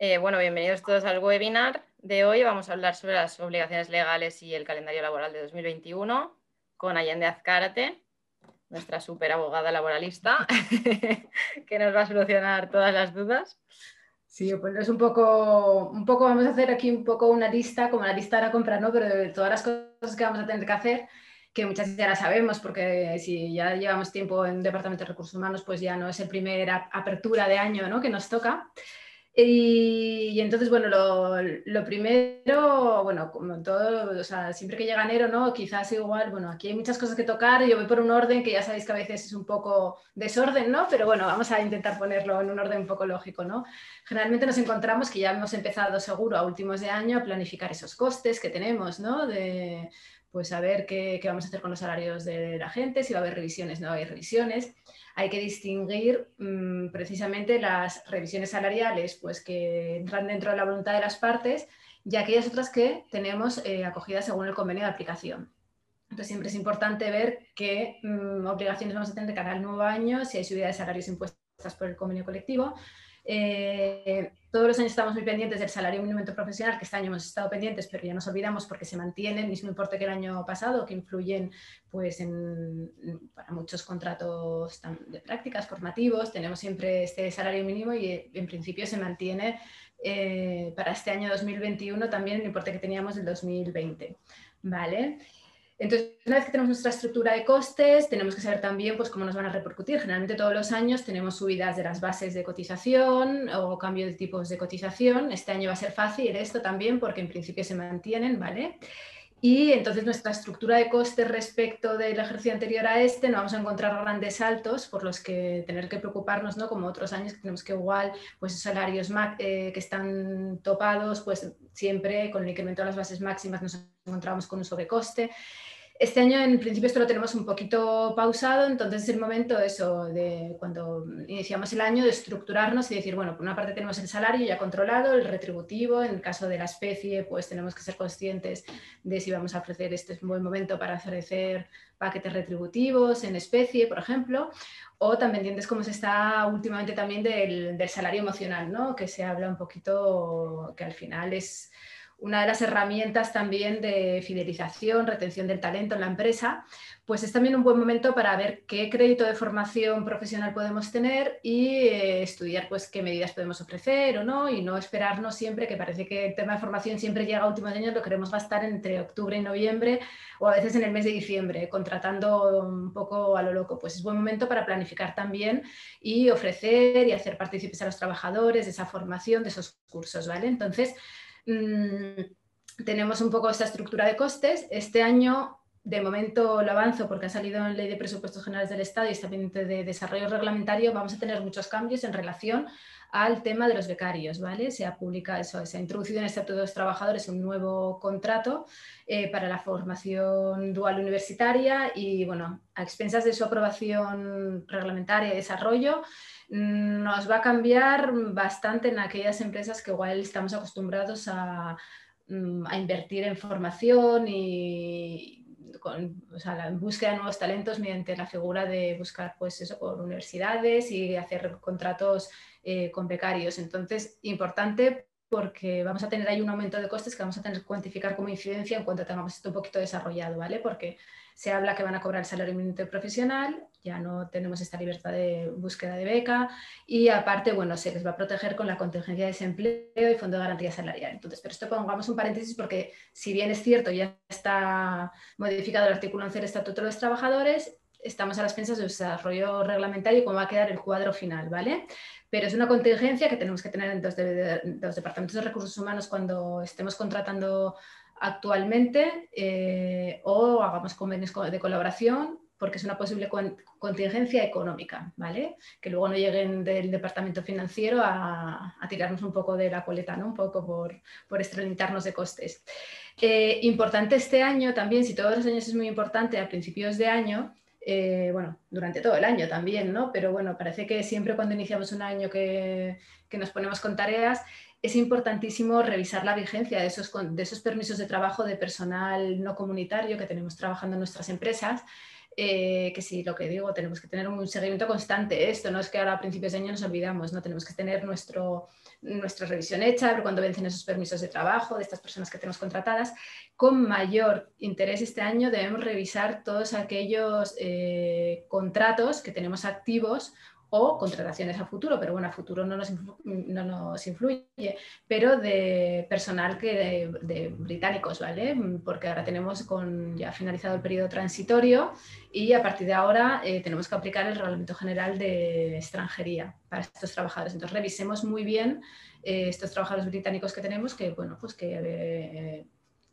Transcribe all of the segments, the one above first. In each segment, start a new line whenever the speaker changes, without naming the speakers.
Eh, bueno, bienvenidos todos al webinar de hoy. Vamos a hablar sobre las obligaciones legales y el calendario laboral de 2021 con Allende Azcárate, nuestra super abogada laboralista, que nos va a solucionar todas las dudas.
Sí, pues es un poco, un poco, vamos a hacer aquí un poco una lista, como la lista de la compra, ¿no? Pero de todas las cosas que vamos a tener que hacer, que muchas ya las sabemos, porque si ya llevamos tiempo en Departamento de Recursos Humanos, pues ya no es el primer apertura de año ¿no? que nos toca. Y, entonces, bueno, lo, primero, bueno, como todo, o sea, siempre que llega enero, ¿no? Quizás igual, bueno, aquí hay muchas cosas que tocar, yo voy por un orden que ya sabéis que a veces es un poco desorden, ¿no? Pero bueno, vamos a intentar ponerlo en un orden un poco lógico, ¿no? Generalmente nos encontramos que ya hemos empezado seguro a últimos de año a planificar esos costes que tenemos, ¿no? Pues a ver qué, qué, vamos a hacer con los salarios de la gente, si va a haber revisiones, no hay revisiones. Hay que distinguir mmm, precisamente las revisiones salariales pues, que entran dentro de la voluntad de las partes y aquellas otras que tenemos eh, acogidas según el convenio de aplicación. Entonces siempre es importante ver qué mmm, obligaciones vamos a tener de cara al nuevo año, si hay subida de salarios impuestas por el convenio colectivo, eh, todos los años estamos muy pendientes del salario mínimo profesional, que este año hemos estado pendientes, pero ya nos olvidamos porque se mantiene el mismo importe que el año pasado, que influyen pues, en, para muchos contratos de prácticas formativos. Tenemos siempre este salario mínimo y en principio se mantiene eh, para este año 2021 también el importe que teníamos del 2020. ¿Vale? Entonces, una vez que tenemos nuestra estructura de costes, tenemos que saber también pues, cómo nos van a repercutir. Generalmente todos los años tenemos subidas de las bases de cotización o cambio de tipos de cotización. Este año va a ser fácil esto también porque en principio se mantienen, ¿vale? Y entonces nuestra estructura de costes respecto del ejercicio anterior a este no vamos a encontrar grandes saltos por los que tener que preocuparnos, ¿no? Como otros años que tenemos que igual, pues salarios eh, que están topados, pues siempre con el incremento de las bases máximas nos encontramos con un sobrecoste. Este año en principio esto lo tenemos un poquito pausado, entonces es el momento de cuando iniciamos el año de estructurarnos y decir, bueno, por una parte tenemos el salario ya controlado, el retributivo, en el caso de la especie pues tenemos que ser conscientes de si vamos a ofrecer este es un buen momento para ofrecer paquetes retributivos en especie, por ejemplo, o también entiendes cómo se está últimamente también del, del salario emocional, ¿no? que se habla un poquito, que al final es una de las herramientas también de fidelización, retención del talento en la empresa, pues es también un buen momento para ver qué crédito de formación profesional podemos tener y eh, estudiar pues qué medidas podemos ofrecer o no y no esperarnos siempre, que parece que el tema de formación siempre llega a últimos años, lo queremos gastar entre octubre y noviembre o a veces en el mes de diciembre, contratando un poco a lo loco. Pues es buen momento para planificar también y ofrecer y hacer partícipes a los trabajadores de esa formación, de esos cursos, ¿vale? Entonces, Mm, tenemos un poco esta estructura de costes. Este año, de momento lo avanzo porque ha salido en Ley de Presupuestos Generales del Estado y está pendiente de desarrollo reglamentario, vamos a tener muchos cambios en relación al tema de los becarios, ¿vale? Se ha publicado eso, se ha introducido en el Estatuto de los Trabajadores un nuevo contrato eh, para la formación dual universitaria y, bueno, a expensas de su aprobación reglamentaria y desarrollo, nos va a cambiar bastante en aquellas empresas que igual estamos acostumbrados a, mm, invertir en formación y con, búsqueda de nuevos talentos mediante la figura de buscar pues eso por universidades y hacer contratos eh, con becarios. Entonces, importante porque vamos a tener ahí un aumento de costes que vamos a tener que cuantificar como incidencia en cuanto tengamos esto un poquito desarrollado, ¿vale? Porque se habla que van a cobrar el salario mínimo profesional, ya no tenemos esta libertad de búsqueda de beca y aparte, bueno, se les va a proteger con la contingencia de desempleo y fondo de garantía salarial. Entonces, pero esto pongamos un paréntesis porque si bien es cierto, ya está modificado el artículo 11 del Estatuto de los Trabajadores, estamos a las pensas del desarrollo reglamentario y cómo va a quedar el cuadro final, ¿vale? Pero es una contingencia que tenemos que tener en los, los departamentos de recursos humanos cuando estemos contratando actualmente eh, o hagamos convenios de colaboración porque es una posible contingencia económica, ¿vale? Que luego no lleguen del departamento financiero a, tirarnos un poco de la coleta, ¿no? Un poco por, por de costes. Eh, importante este año también, si todos los años es muy importante, a principios de año, eh, bueno, durante todo el año también, ¿no? Pero bueno, parece que siempre cuando iniciamos un año que nos ponemos con tareas, es importantísimo revisar la vigencia de esos, permisos de trabajo de personal no comunitario que tenemos trabajando en nuestras empresas. eh, que sí, lo que digo, tenemos que tener un seguimiento constante. Esto no es que ahora a principios de año nos olvidamos, no tenemos que tener nuestra revisión hecha, ver cuándo vencen esos permisos de trabajo de estas personas que tenemos contratadas. Con mayor interés este año debemos revisar todos aquellos eh, contratos que tenemos activos o contrataciones a futuro, pero bueno, a futuro no nos, no nos influye, pero de personal que de, británicos, ¿vale? Porque ahora tenemos con, ya finalizado el periodo transitorio y a partir de ahora eh, tenemos que aplicar el Reglamento General de Extranjería para estos trabajadores. Entonces revisemos muy bien eh, estos trabajadores británicos que tenemos, que bueno, pues que... Eh,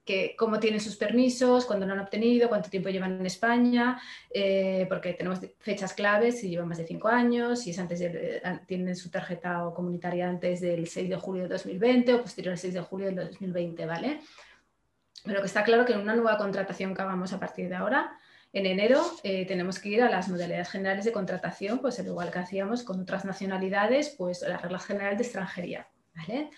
que cómo tienen sus permisos, cuándo lo han obtenido, cuánto tiempo llevan en España, eh, porque tenemos fechas claves, si llevan más de cinco años, si es antes de, eh, tienen su tarjeta comunitaria antes del 6 de julio de 2020 o posterior al 6 de julio de 2020, ¿vale? Pero que está claro que en una nueva contratación que hagamos a partir de ahora, en enero eh, tenemos que ir a las modalidades generales de contratación, pues al igual que hacíamos con otras nacionalidades, pues las reglas generales de extranjería, ¿vale?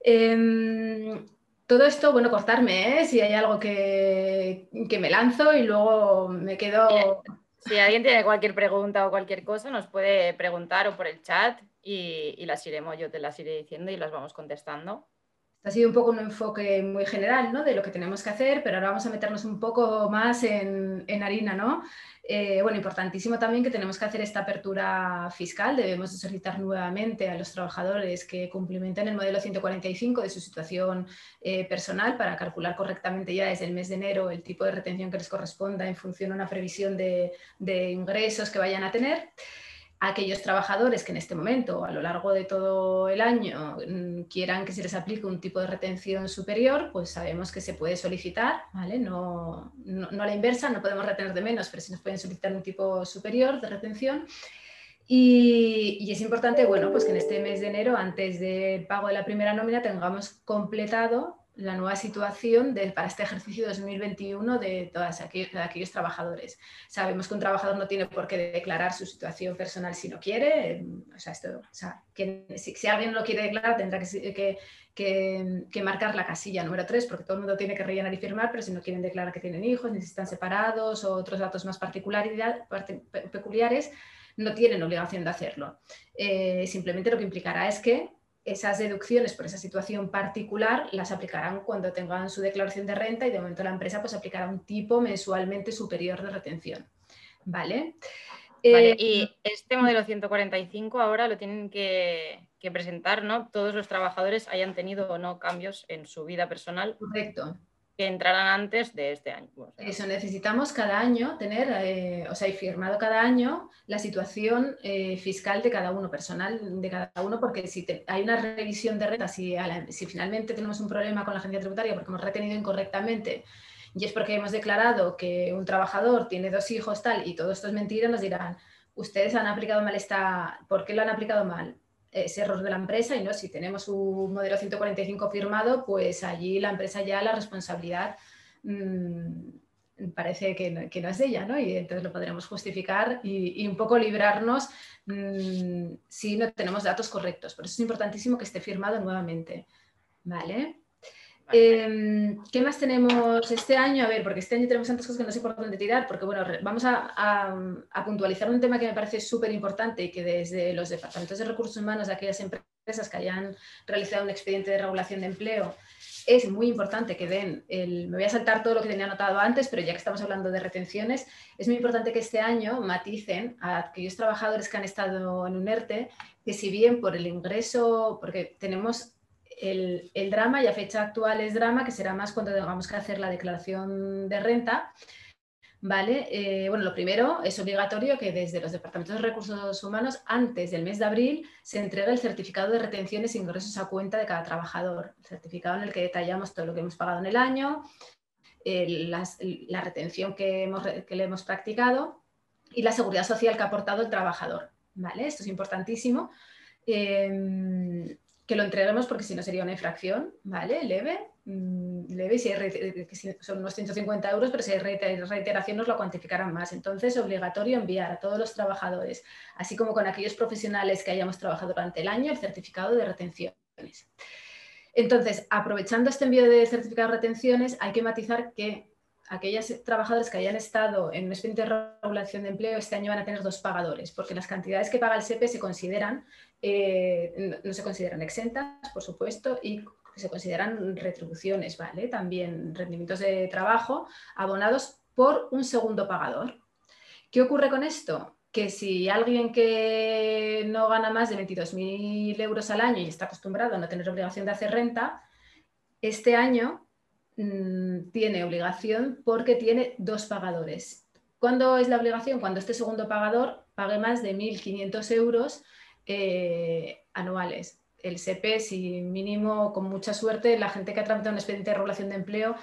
Em, todo esto, bueno, cortarme, ¿eh? si hay algo que, me lanzo y luego me quedo...
Si alguien tiene cualquier pregunta o cualquier cosa, nos puede preguntar o por el chat y, y las iremos, yo te las iré diciendo y las vamos contestando.
Ha sido un poco un enfoque muy general ¿no? de lo que tenemos que hacer, pero ahora vamos a meternos un poco más en, en harina. ¿no? Eh, bueno, importantísimo también que tenemos que hacer esta apertura fiscal. Debemos solicitar nuevamente a los trabajadores que cumplimenten el modelo 145 de su situación eh, personal para calcular correctamente ya desde el mes de enero el tipo de retención que les corresponda en función de una previsión de, de ingresos que vayan a tener aquellos trabajadores que en este momento, a lo largo de todo el año, mm, quieran que se les aplique un tipo de retención superior, pues sabemos que se puede solicitar, ¿vale? No, no, a la inversa, no podemos retener de menos, pero sí nos pueden solicitar un tipo superior de retención. Y, y, es importante, bueno, pues que en este mes de enero, antes del pago de la primera nómina, tengamos completado la nueva situación para este ejercicio 2021 de todos aquellos, trabajadores. Sabemos que un trabajador no tiene por qué declarar su situación personal si no quiere. O sea, esto, que, si, alguien lo quiere declarar, tendrá que, que, marcar la casilla número 3, porque todo el mundo tiene que rellenar y firmar, pero si no quieren declarar que tienen hijos, necesitan separados o otros datos más peculiares, no tienen obligación de hacerlo. Eh, simplemente lo que implicará es que esas deducciones por esa situación particular las aplicarán cuando tengan su declaración de renta y de momento la empresa pues aplicará un tipo mensualmente superior de retención. ¿Vale?
Eh, y este modelo 145 ahora lo tienen que, que, presentar, ¿no? Todos los trabajadores hayan tenido o no cambios en su vida personal.
Correcto
que entrarán antes de este año.
Eso, necesitamos cada año tener, eh, o sea, y firmado cada año la situación eh, fiscal de cada uno, personal de cada uno, porque si hay una revisión de renta, si, si finalmente tenemos un problema con la agencia tributaria porque hemos retenido incorrectamente y es porque hemos declarado que un trabajador tiene dos hijos tal y todo esto es mentira, nos dirán, ustedes han aplicado mal esta, ¿por qué lo han aplicado mal? Es error de la empresa y no, si tenemos un modelo 145 firmado, pues allí la empresa ya la responsabilidad mm, parece que no, es de ella, ¿no? Y entonces lo podremos justificar y, un poco librarnos mm, si no tenemos datos correctos. Por eso es importantísimo que esté firmado nuevamente, ¿vale? Em, ¿Qué más tenemos este año? A ver, porque este año tenemos tantas cosas que no sé por dónde tirar, porque bueno, vamos a, puntualizar un tema que me parece súper importante y que desde los departamentos de recursos humanos de aquellas empresas que hayan realizado un expediente de regulación de empleo, es muy importante que den el, me voy a saltar todo lo que tenía anotado antes, pero ya que estamos hablando de retenciones, es muy importante que este año maticen a aquellos trabajadores que han estado en un ERTE, que si bien por el ingreso, porque tenemos el, drama y a fecha actual es drama, que será más cuando tengamos que hacer la declaración de renta. ¿Vale? Eh, bueno, lo primero es obligatorio que desde los departamentos de recursos humanos, antes del mes de abril, se entregue el certificado de retenciones e ingresos a cuenta de cada trabajador. El certificado en el que detallamos todo lo que hemos pagado en el año, la retención que, le hemos practicado y la seguridad social que ha aportado el trabajador. ¿Vale? Esto es importantísimo. Em, que lo entreguemos porque si no sería una infracción, ¿vale? Leve, mm, leve, si son unos 150 euros, pero si hay reiteración nos lo cuantificarán más. Entonces, obligatorio enviar a todos los trabajadores, así como con aquellos profesionales que hayamos trabajado durante el año, el certificado de retenciones. Entonces, aprovechando este envío de certificado de retenciones, hay que matizar que aquellos trabajadores que hayan estado en un expediente de regulación de empleo este año van a tener dos pagadores, porque las cantidades que paga el SEPE se consideran, eh, no, se consideran exentas, por supuesto, y se consideran retribuciones, ¿vale? También rendimientos de trabajo abonados por un segundo pagador. ¿Qué ocurre con esto? Que si alguien que no gana más de 22.000 euros al año y está acostumbrado a no tener obligación de hacer renta, este año mm, tiene obligación porque tiene dos pagadores. ¿Cuándo es la obligación? Cuando este segundo pagador pague más de 1.500 euros eh, anuales. El SEPE, si mínimo, con mucha suerte, la gente que ha tramitado un expediente de regulación de empleo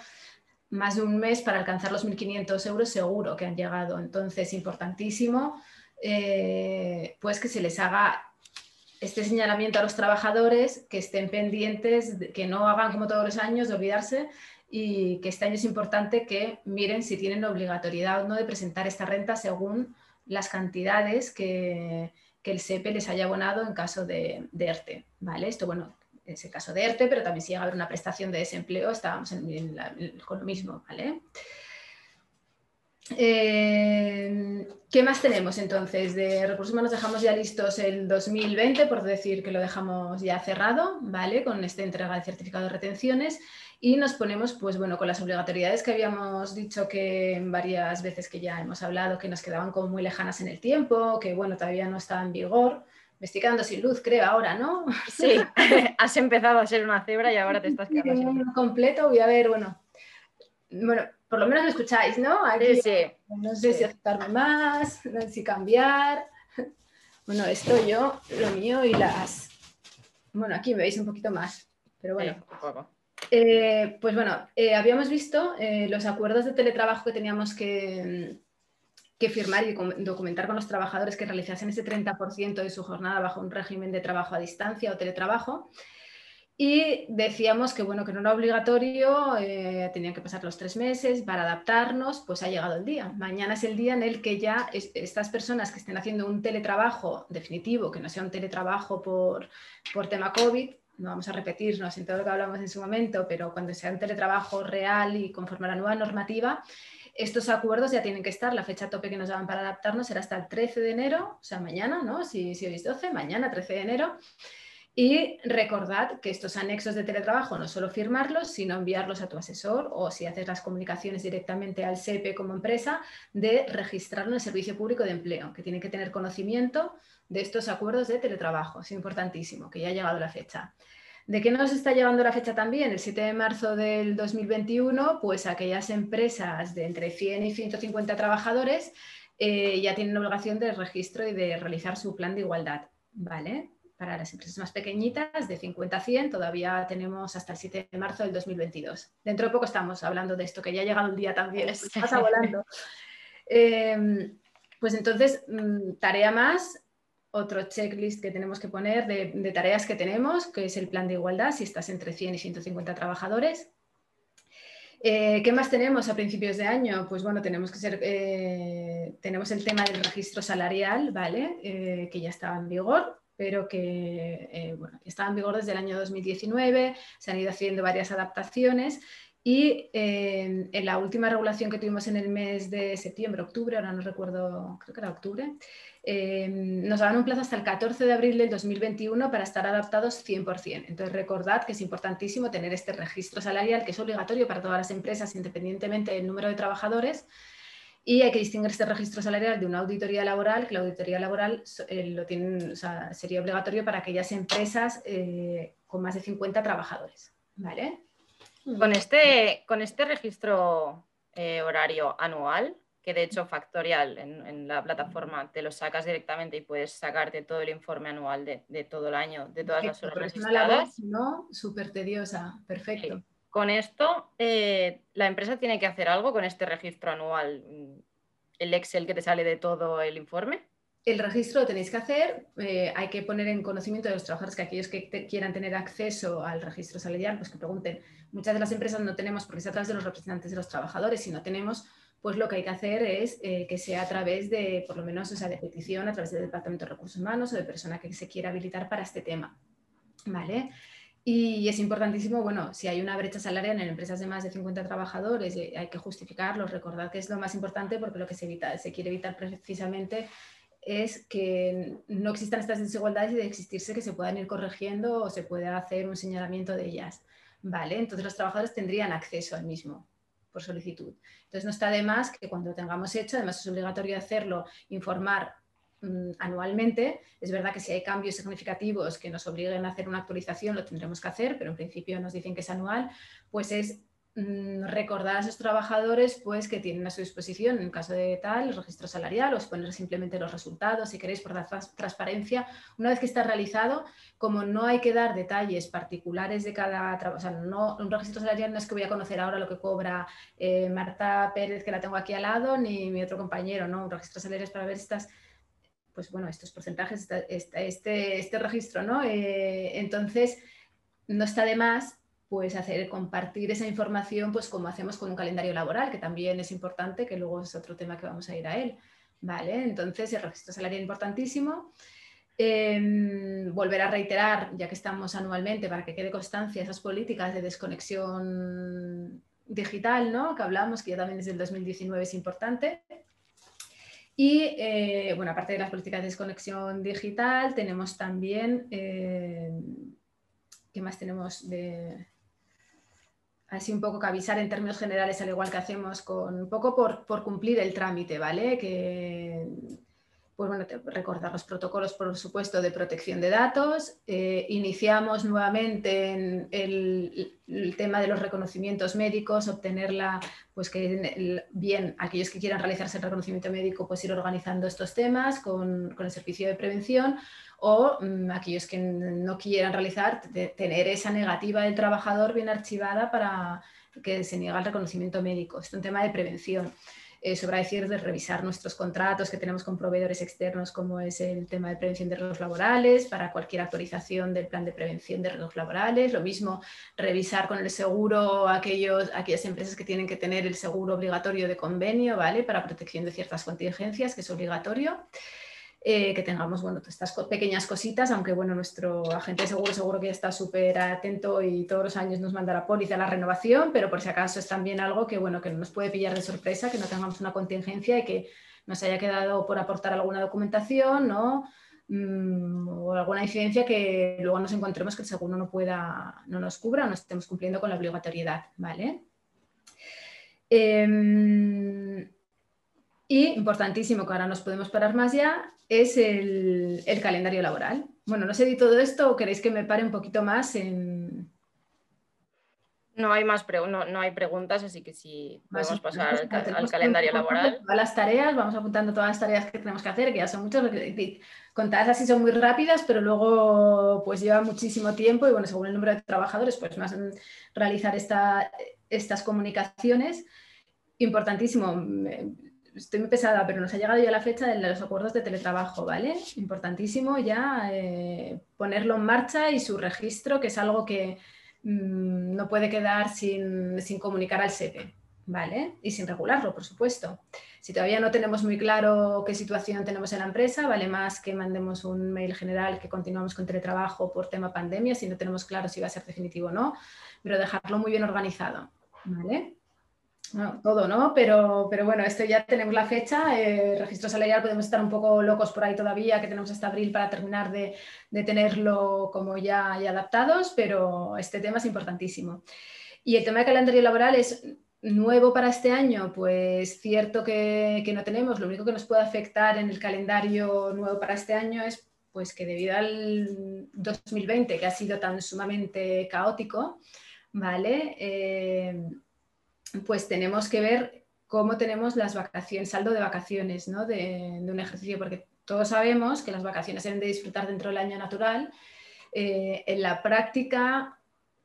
más de un mes para alcanzar los 1.500 euros seguro que han llegado. Entonces, importantísimo, eh, pues que se les haga este señalamiento a los trabajadores, que estén pendientes, que no hagan como todos los años de olvidarse y que este año es importante que miren si tienen obligatoriedad o no de presentar esta renta según las cantidades que, el SEPE les haya abonado en caso de, de ERTE. ¿vale? Esto, bueno, es el caso de ERTE, pero también si llega a haber una prestación de desempleo, estábamos con lo mismo, ¿vale? Eh, ¿Qué más tenemos entonces? De recursos humanos dejamos ya listos el 2020, por decir que lo dejamos ya cerrado, ¿vale? Con esta entrega de certificado de retenciones y nos ponemos, pues bueno, con las obligatoriedades que habíamos dicho que varias veces que ya hemos hablado, que nos quedaban como muy lejanas en el tiempo, que bueno, todavía no estaban en vigor, me estoy quedando sin luz, creo, ahora, ¿no?
Sí, has empezado a ser una cebra y ahora te estás quedando sin
luz. completo, voy a ver, bueno, bueno, por lo menos me escucháis, ¿no?
sí, sí.
No sé si aceptarme más, no sé si cambiar. Bueno, esto yo, lo mío y las... Bueno, aquí me veis un poquito más, pero bueno. Eh, pues bueno, eh, habíamos visto eh, los acuerdos de teletrabajo que teníamos que que firmar y documentar con los trabajadores que realizasen ese 30% de su jornada bajo un régimen de trabajo a distancia o teletrabajo. Y decíamos que, bueno, que no era obligatorio, eh, tenían que pasar los tres meses para adaptarnos, pues ha llegado el día. Mañana es el día en el que ya estas personas que estén haciendo un teletrabajo definitivo, que no sea un teletrabajo por, por tema COVID, no vamos a repetirnos en todo lo que hablamos en su momento, pero cuando sea un teletrabajo real y conforme a la nueva normativa, estos acuerdos ya tienen que estar, la fecha tope que nos daban para adaptarnos será hasta el 13 de enero, o sea, mañana, ¿no? Si, si hoy 12, mañana 13 de enero. Y recordad que estos anexos de teletrabajo no solo firmarlos, sino enviarlos a tu asesor o si haces las comunicaciones directamente al SEPE como empresa, de registrarlo en el Servicio Público de Empleo, que tiene que tener conocimiento de estos acuerdos de teletrabajo. Es importantísimo, que ya ha llegado la fecha. ¿De qué nos está llevando la fecha también? El 7 de marzo del 2021, pues aquellas empresas de entre 100 y 150 trabajadores eh, ya tienen obligación de registro y de realizar su plan de igualdad, ¿vale? Para las empresas más pequeñitas, de 50 a 100, todavía tenemos hasta el 7 de marzo del 2022. Dentro de poco estamos hablando de esto, que ya ha llegado el día también, pasa volando. Em, pues entonces, mm, tarea más, otro checklist que tenemos que poner de, tareas que tenemos, que es el plan de igualdad, si estás entre 100 y 150 trabajadores. Eh, ¿Qué más tenemos a principios de año? Pues bueno, tenemos que ser, eh, tenemos el tema del registro salarial, ¿vale? Eh, que ya estaba en vigor, pero que bueno, estaba en vigor desde el año 2019, se han ido haciendo varias adaptaciones y en la última regulación que tuvimos en el mes de septiembre, octubre, ahora no recuerdo, creo que era octubre, Em, nos dan un plazo hasta el 14 de abril del 2021 para estar adaptados 100%. Entonces, recordad que es importantísimo tener este registro salarial, que es obligatorio para todas las empresas, independientemente del número de trabajadores. Y hay que distinguir este registro salarial de una auditoría laboral, que la auditoría laboral eh, lo tienen, sería obligatorio para aquellas empresas eh, con más de 50 trabajadores. ¿vale?
Con este, con este registro eh, horario anual, que de hecho Factorial en, la plataforma te lo sacas directamente y puedes sacarte todo el informe anual de, todo el año, de todas las horas registradas.
¿no? Súper tediosa, perfecto.
Con esto, eh, la empresa tiene que hacer algo con este registro anual, mm, el Excel que te sale de todo el informe.
El registro lo tenéis que hacer, eh, hay que poner en conocimiento de los trabajadores que aquellos que quieran tener acceso al registro salarial, pues que pregunten. Muchas de las empresas no tenemos, porque es a través de los representantes de los trabajadores, si no tenemos pues lo que hay que hacer es eh, que sea a través de, por lo menos, o sea, de petición, a través del Departamento de Recursos Humanos o de persona que se quiera habilitar para este tema. ¿Vale? Y es importantísimo, bueno, si hay una brecha salarial en empresas de más de 50 trabajadores, eh, hay que justificarlo, recordar que es lo más importante porque lo que se, evita, se quiere evitar precisamente es que no existan estas desigualdades y de existirse que se puedan ir corrigiendo o se pueda hacer un señalamiento de ellas. ¿Vale? Entonces los trabajadores tendrían acceso al mismo por solicitud. Entonces no está de más que cuando lo tengamos hecho, además es obligatorio hacerlo, informar anualmente. Es verdad que si hay cambios significativos que nos obliguen a hacer una actualización, lo tendremos que hacer, pero en principio nos dicen que es anual, pues es Mm, recordar a esos trabajadores pues, que tienen a su disposición, en caso de tal, el registro salarial, o exponer simplemente los resultados, si queréis, por la transparencia. Una vez que está realizado, como no hay que dar detalles particulares de cada trabajo, o sea, no, un registro salarial no es que voy a conocer ahora lo que cobra eh, Marta Pérez, que la tengo aquí al lado, ni mi otro compañero, ¿no? Un registro salarial es para ver estas pues bueno, estos porcentajes, este, este, registro, ¿no? Eh, entonces, no está de más pues hacer compartir esa información pues como hacemos con un calendario laboral, que también es importante, que luego es otro tema que vamos a ir a él. ¿Vale? Entonces, el registro salarial importantísimo. Em, volver a reiterar, ya que estamos anualmente, para que quede constancia esas políticas de desconexión digital, ¿no? que hablamos, que ya también desde el 2019 es importante. Y, eh, bueno, aparte de las políticas de desconexión digital, tenemos también, eh, ¿qué más tenemos de, así un poco que avisar en términos generales, al igual que hacemos con un poco por, por cumplir el trámite, ¿vale? Que, pues bueno, recordar los protocolos, por supuesto, de protección de datos. Eh, iniciamos nuevamente en el, el, tema de los reconocimientos médicos, obtenerla, pues que bien aquellos que quieran realizarse el reconocimiento médico, pues ir organizando estos temas con, con el servicio de prevención o mm, aquellos que no quieran realizar, tener esa negativa del trabajador bien archivada para que se niegue el reconocimiento médico. Es un tema de prevención. Eh, sobra decir de revisar nuestros contratos que tenemos con proveedores externos, como es el tema de prevención de riesgos laborales, para cualquier actualización del plan de prevención de riesgos laborales. Lo mismo, revisar con el seguro aquellos, aquellas empresas que tienen que tener el seguro obligatorio de convenio, ¿vale? Para protección de ciertas contingencias, que es obligatorio. Eh, que tengamos bueno, estas pequeñas cositas, aunque bueno, nuestro agente de seguro seguro que ya está súper atento y todos los años nos manda la póliza la renovación, pero por si acaso es también algo que bueno, que no nos puede pillar de sorpresa, que no tengamos una contingencia y que nos haya quedado por aportar alguna documentación, ¿no? Mm, o alguna incidencia que luego nos encontremos que el seguro no pueda, no nos cubra o no estemos cumpliendo con la obligatoriedad, ¿vale? Em, y importantísimo, que ahora nos podemos parar más ya, es el, calendario laboral. Bueno, no sé si todo esto o queréis que me pare un poquito más en...
No hay más no, hay preguntas, así que sí podemos pasar al, calendario laboral.
Todas las tareas, vamos apuntando todas las tareas que tenemos que hacer, que ya son muchas, contadas así son muy rápidas, pero luego pues lleva muchísimo tiempo y bueno, según el número de trabajadores, pues más realizar esta, estas comunicaciones. Importantísimo, estoy muy pesada, pero nos ha llegado ya la fecha de los acuerdos de teletrabajo, ¿vale? Importantísimo ya eh, ponerlo en marcha y su registro, que es algo que mm, no puede quedar sin, comunicar al SEPE, ¿vale? Y sin regularlo, por supuesto. Si todavía no tenemos muy claro qué situación tenemos en la empresa, vale más que mandemos un mail general que continuamos con teletrabajo por tema pandemia, si no tenemos claro si va a ser definitivo o no, pero dejarlo muy bien organizado, ¿vale? Todo, ¿no? Pero, pero bueno, esto ya tenemos la fecha. Eh, registro salarial podemos estar un poco locos por ahí todavía, que tenemos hasta abril para terminar de, tenerlo como ya, adaptados, pero este tema es importantísimo. Y el tema de calendario laboral es nuevo para este año, pues cierto que, que, no tenemos. Lo único que nos puede afectar en el calendario nuevo para este año es pues que debido al 2020, que ha sido tan sumamente caótico, ¿vale? Eh, pues tenemos que ver cómo tenemos las vacaciones, saldo de vacaciones ¿no? de, un ejercicio, porque todos sabemos que las vacaciones deben de disfrutar dentro del año natural. Eh, en la práctica,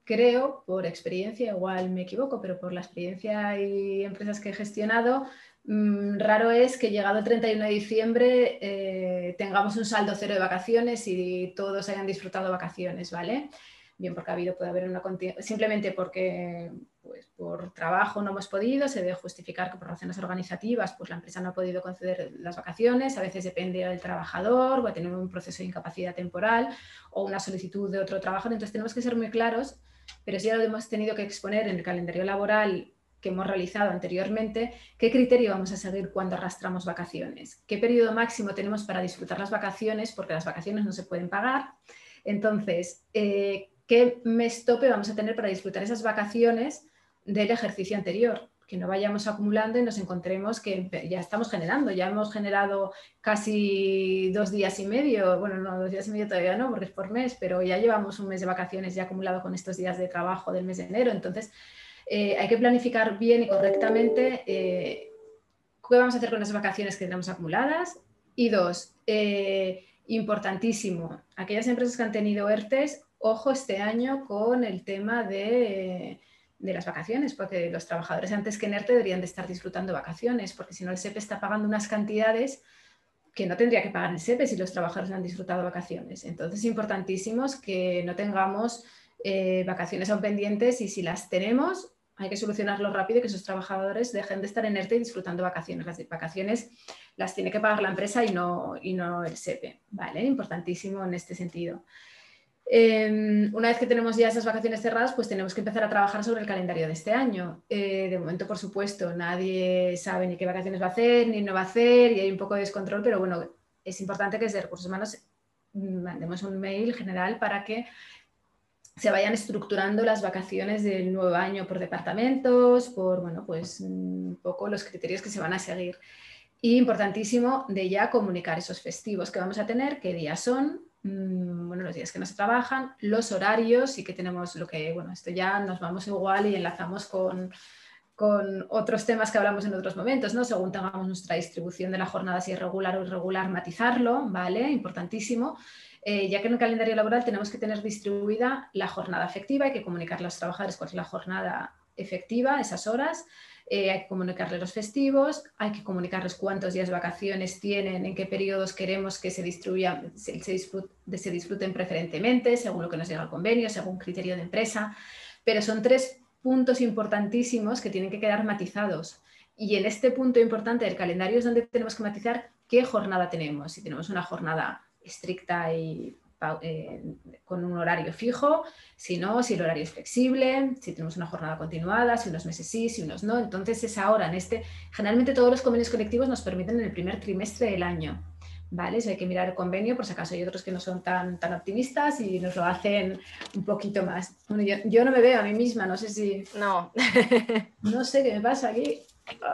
creo, por experiencia, igual me equivoco, pero por la experiencia y empresas que he gestionado, mm, raro es que llegado el 31 de diciembre eh, tengamos un saldo cero de vacaciones y todos hayan disfrutado vacaciones, ¿vale? Bien, porque ha habido, puede haber una simplemente porque pues por trabajo no hemos podido, se debe justificar que por razones organizativas pues la empresa no ha podido conceder las vacaciones, a veces depende del trabajador, va a tener un proceso de incapacidad temporal o una solicitud de otro trabajo, entonces tenemos que ser muy claros, pero si ya lo hemos tenido que exponer en el calendario laboral que hemos realizado anteriormente, qué criterio vamos a seguir cuando arrastramos vacaciones, qué periodo máximo tenemos para disfrutar las vacaciones, porque las vacaciones no se pueden pagar. Entonces, eh, ¿qué mes tope vamos a tener para disfrutar esas vacaciones del ejercicio anterior? Que no vayamos acumulando y nos encontremos que ya estamos generando, ya hemos generado casi dos días y medio, bueno, no, dos días y medio todavía no, porque es por mes, pero ya llevamos un mes de vacaciones ya acumulado con estos días de trabajo del mes de enero. Entonces, eh, hay que planificar bien y correctamente eh, qué vamos a hacer con las vacaciones que tenemos acumuladas. Y dos, eh, importantísimo, aquellas empresas que han tenido ERTES, ojo este año con el tema de, las vacaciones, porque los trabajadores antes que en ERTE deberían de estar disfrutando vacaciones, porque si no el SEPE está pagando unas cantidades que no tendría que pagar el SEPE si los trabajadores han disfrutado vacaciones. Entonces, importantísimos que no tengamos vacaciones aún pendientes y si las tenemos, hay que solucionarlo rápido y que esos trabajadores dejen de estar en ERTE y disfrutando vacaciones. Las vacaciones las tiene que pagar la empresa y no, y no el SEPE, ¿vale? Importantísimo en este sentido. Em, una vez que tenemos ya esas vacaciones cerradas, pues tenemos que empezar a trabajar sobre el calendario de este año. Eh, de momento, por supuesto, nadie sabe ni qué vacaciones va a hacer, ni no va a hacer, y hay un poco de descontrol, pero bueno, es importante que desde Recursos Humanos mm, mandemos un mail general para que se vayan estructurando las vacaciones del nuevo año por departamentos, por bueno, pues un poco los criterios que se van a seguir. Y importantísimo de ya comunicar esos festivos que vamos a tener, qué días son, mm, bueno, los días que no se trabajan, los horarios y que tenemos lo que, bueno, esto ya nos vamos igual y enlazamos con, con otros temas que hablamos en otros momentos, ¿no? Según tengamos nuestra distribución de la jornada, si es regular o irregular, matizarlo, ¿vale? Importantísimo. Eh, ya que en el calendario laboral tenemos que tener distribuida la jornada efectiva, hay que comunicar a los trabajadores cuál es la jornada efectiva, esas horas, eh, hay que comunicarles los festivos, hay que comunicarles cuántos días vacaciones tienen, en qué periodos queremos que se, distribuyan, se, disfruten preferentemente, según lo que nos llega el convenio, según criterio de empresa, pero son tres puntos importantísimos que tienen que quedar matizados. Y en este punto importante del calendario es donde tenemos que matizar qué jornada tenemos. Si tenemos una jornada estricta y eh, con un horario fijo, si no, si el horario es flexible, si tenemos una jornada continuada, si unos meses sí, si unos no. Entonces es ahora, en este, generalmente todos los convenios colectivos nos permiten en el primer trimestre del año. ¿Vale? hay que mirar el convenio, por si acaso hay otros que no son tan, tan optimistas y nos lo hacen un poquito más. Bueno, yo, yo no me veo a mí misma, no sé si...
No.
no sé qué me pasa aquí.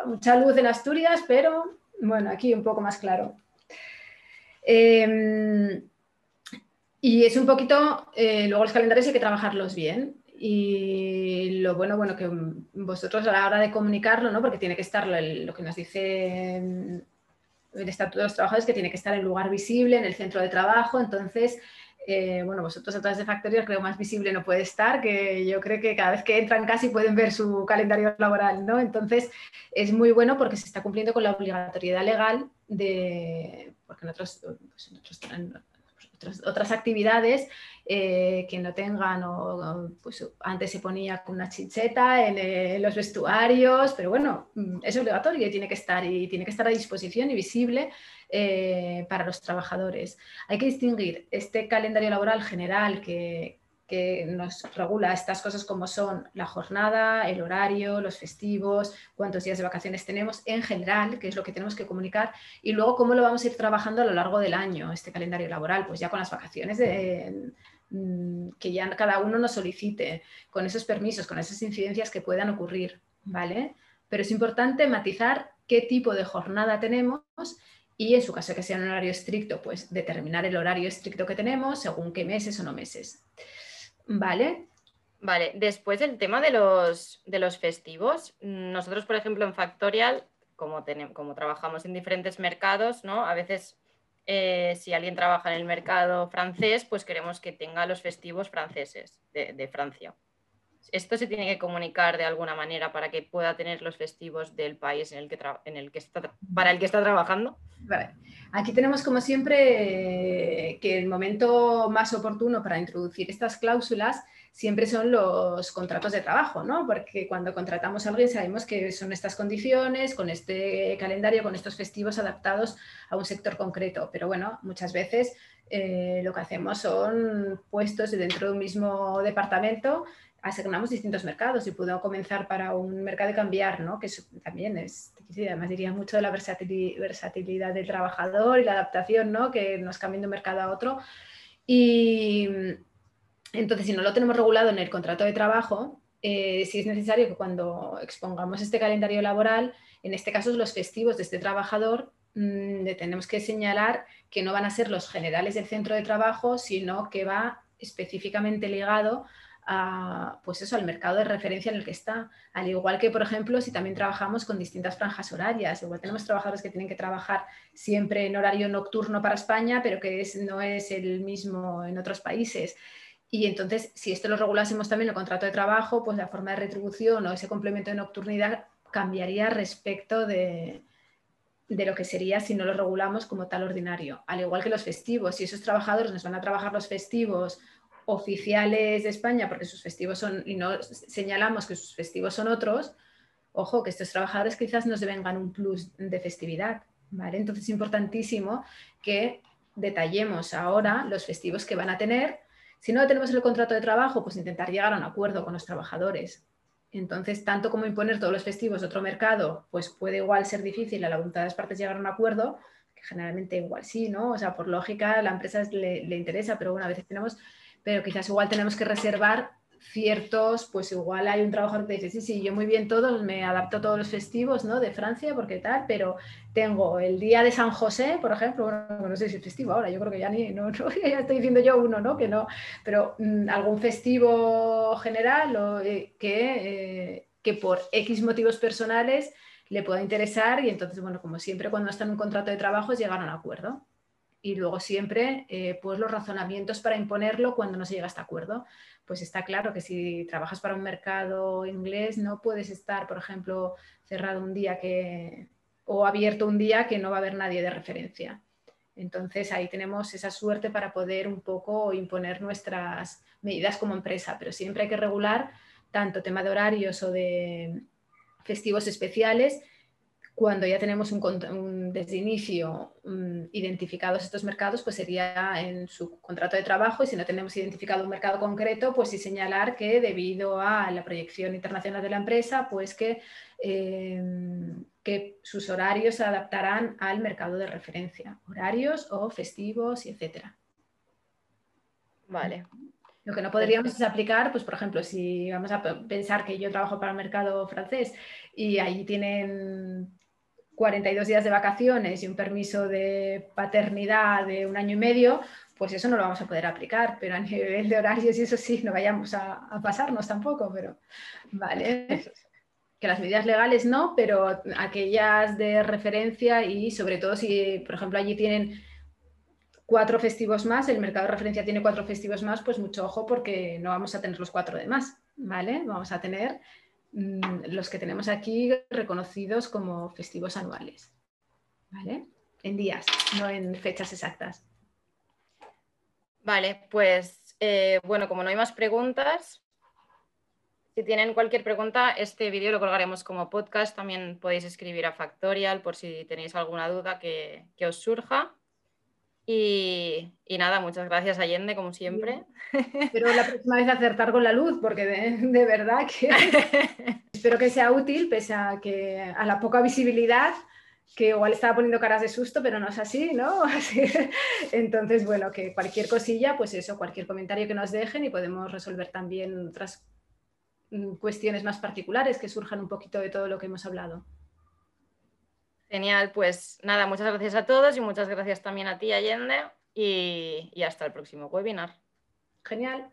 Mucha luz en Asturias, pero bueno, aquí un poco más claro. Em, y es un poquito, eh, luego los calendarios hay que trabajarlos bien. Y lo bueno, bueno, que vosotros a la hora de comunicarlo, ¿no? porque tiene que estar lo, que nos dice el Estatuto de los Trabajadores, que tiene que estar en lugar visible, en el centro de trabajo. Entonces, eh, bueno, vosotros a través de Factorial creo más visible no puede estar, que yo creo que cada vez que entran casi pueden ver su calendario laboral, ¿no? Entonces, es muy bueno porque se está cumpliendo con la obligatoriedad legal de, porque en otros, pues, otras actividades eh, que no tengan, o, pues antes se ponía con una chincheta en, los vestuarios, pero bueno, mm, es obligatorio y tiene que estar, y tiene que estar a disposición y visible eh, para los trabajadores. Hay que distinguir este calendario laboral general que, que nos regula estas cosas como son la jornada, el horario, los festivos, cuántos días de vacaciones tenemos en general, que es lo que tenemos que comunicar, y luego cómo lo vamos a ir trabajando a lo largo del año, este calendario laboral, pues ya con las vacaciones mm, que ya cada uno nos solicite, con esos permisos, con esas incidencias que puedan ocurrir, ¿vale? Pero es importante matizar qué tipo de jornada tenemos y en su caso que sea un horario estricto, pues determinar el horario estricto que tenemos según qué meses o no meses. ¿Vale?
Vale, después el tema de los, de los festivos, nosotros, por ejemplo, en Factorial, como, tenemos, como trabajamos en diferentes mercados, ¿no? A veces, eh, si alguien trabaja en el mercado francés, pues queremos que tenga los festivos franceses de, Francia. Esto se tiene que comunicar de alguna manera para que pueda tener los festivos del país en el que, en el que está, para el que está trabajando.
Aquí tenemos como siempre que el momento más oportuno para introducir estas cláusulas siempre son los contratos de trabajo, ¿no? Porque cuando contratamos a alguien sabemos que son estas condiciones, con este calendario, con estos festivos adaptados a un sector concreto. Pero bueno, muchas veces eh, lo que hacemos son puestos dentro de un mismo departamento asignamos distintos mercados y puedo comenzar para un mercado y cambiar, ¿no? que también es, además diría mucho de la versatilidad del trabajador y la adaptación, ¿no? que nos cambien de un mercado a otro. Y entonces, si no lo tenemos regulado en el contrato de trabajo, eh, sí es necesario que cuando expongamos este calendario laboral, en este caso los festivos de este trabajador, mmm, le tenemos que señalar que no van a ser los generales del centro de trabajo, sino que va específicamente ligado pues eso, al mercado de referencia en el que está. Al igual que, por ejemplo, si también trabajamos con distintas franjas horarias, igual tenemos trabajadores que tienen que trabajar siempre en horario nocturno para España, pero que no es el mismo en otros países. Y entonces, si esto lo regulásemos también en el contrato de trabajo, pues la forma de retribución o ese complemento de nocturnidad cambiaría respecto de, de lo que sería si no lo regulamos como tal ordinario. Al igual que los festivos, si esos trabajadores nos van a trabajar los festivos oficiales de España, porque sus festivos son, y no señalamos que sus festivos son otros, ojo, que estos trabajadores quizás nos devengan un plus de festividad, ¿vale? Entonces es importantísimo que detallemos ahora los festivos que van a tener. Si no tenemos el contrato de trabajo, pues intentar llegar a un acuerdo con los trabajadores. Entonces, tanto como imponer todos los festivos de otro mercado, pues puede igual ser difícil a la voluntad de las partes llegar a un acuerdo, que generalmente igual sí, ¿no? O sea, por lógica a la empresa le, le interesa, pero bueno, a veces tenemos pero quizás igual tenemos que reservar ciertos, pues igual hay un trabajador que dice, sí, sí, yo muy bien todos, me adapto a todos los festivos ¿no? de Francia, porque tal, pero tengo el día de San José, por ejemplo, bueno, no sé si es festivo ahora, yo creo que ya ni, no, estoy diciendo yo uno, ¿no? Que no, pero mm, algún festivo general o, eh, que, eh, que por X motivos personales le pueda interesar y entonces, bueno, como siempre cuando está en un contrato de trabajo es llegar a un acuerdo y luego siempre eh, pues los razonamientos para imponerlo cuando no se llega a este acuerdo. Pues está claro que si trabajas para un mercado inglés no puedes estar, por ejemplo, cerrado un día que o abierto un día que no va a haber nadie de referencia. Entonces ahí tenemos esa suerte para poder un poco imponer nuestras medidas como empresa, pero siempre hay que regular tanto tema de horarios o de festivos especiales cuando ya tenemos un, desde inicio mm, identificados estos mercados, pues sería en su contrato de trabajo y si no tenemos identificado un mercado concreto, pues sí señalar que debido a la proyección internacional de la empresa, pues que, em, que sus horarios se adaptarán al mercado de referencia, horarios o festivos etcétera.
Vale.
Lo que no podríamos es aplicar, pues por ejemplo, si vamos a pensar que yo trabajo para el mercado francés y ahí tienen 42 días de vacaciones y un permiso de paternidad de un año y medio, pues eso no lo vamos a poder aplicar, pero a nivel de horarios y eso sí, no vayamos a, pasarnos tampoco, pero vale. Que las medidas legales no, pero aquellas de referencia y sobre todo si, por ejemplo, allí tienen cuatro festivos más, el mercado de referencia tiene cuatro festivos más, pues mucho ojo porque no vamos a tener los cuatro demás, ¿vale? Vamos a tener los que tenemos aquí reconocidos como festivos anuales, ¿vale? En días, no en fechas exactas.
Vale, pues eh, bueno, como no hay más preguntas, si tienen cualquier pregunta, este vídeo lo colgaremos como podcast. También podéis escribir a Factorial por si tenéis alguna duda que os surja. Y, nada, muchas gracias Allende, como siempre.
Pero la próxima vez acertar con la luz, porque de, verdad que espero que sea útil, pese a que a la poca visibilidad, que igual estaba poniendo caras de susto, pero no es así, ¿no? Entonces, bueno, que cualquier cosilla, pues eso, cualquier comentario que nos dejen y podemos resolver también otras mm, cuestiones más particulares que surjan un poquito de todo lo que hemos hablado.
Genial, pues nada, muchas gracias a todos y muchas gracias también a ti, Allende, y, y hasta el próximo webinar.
Genial.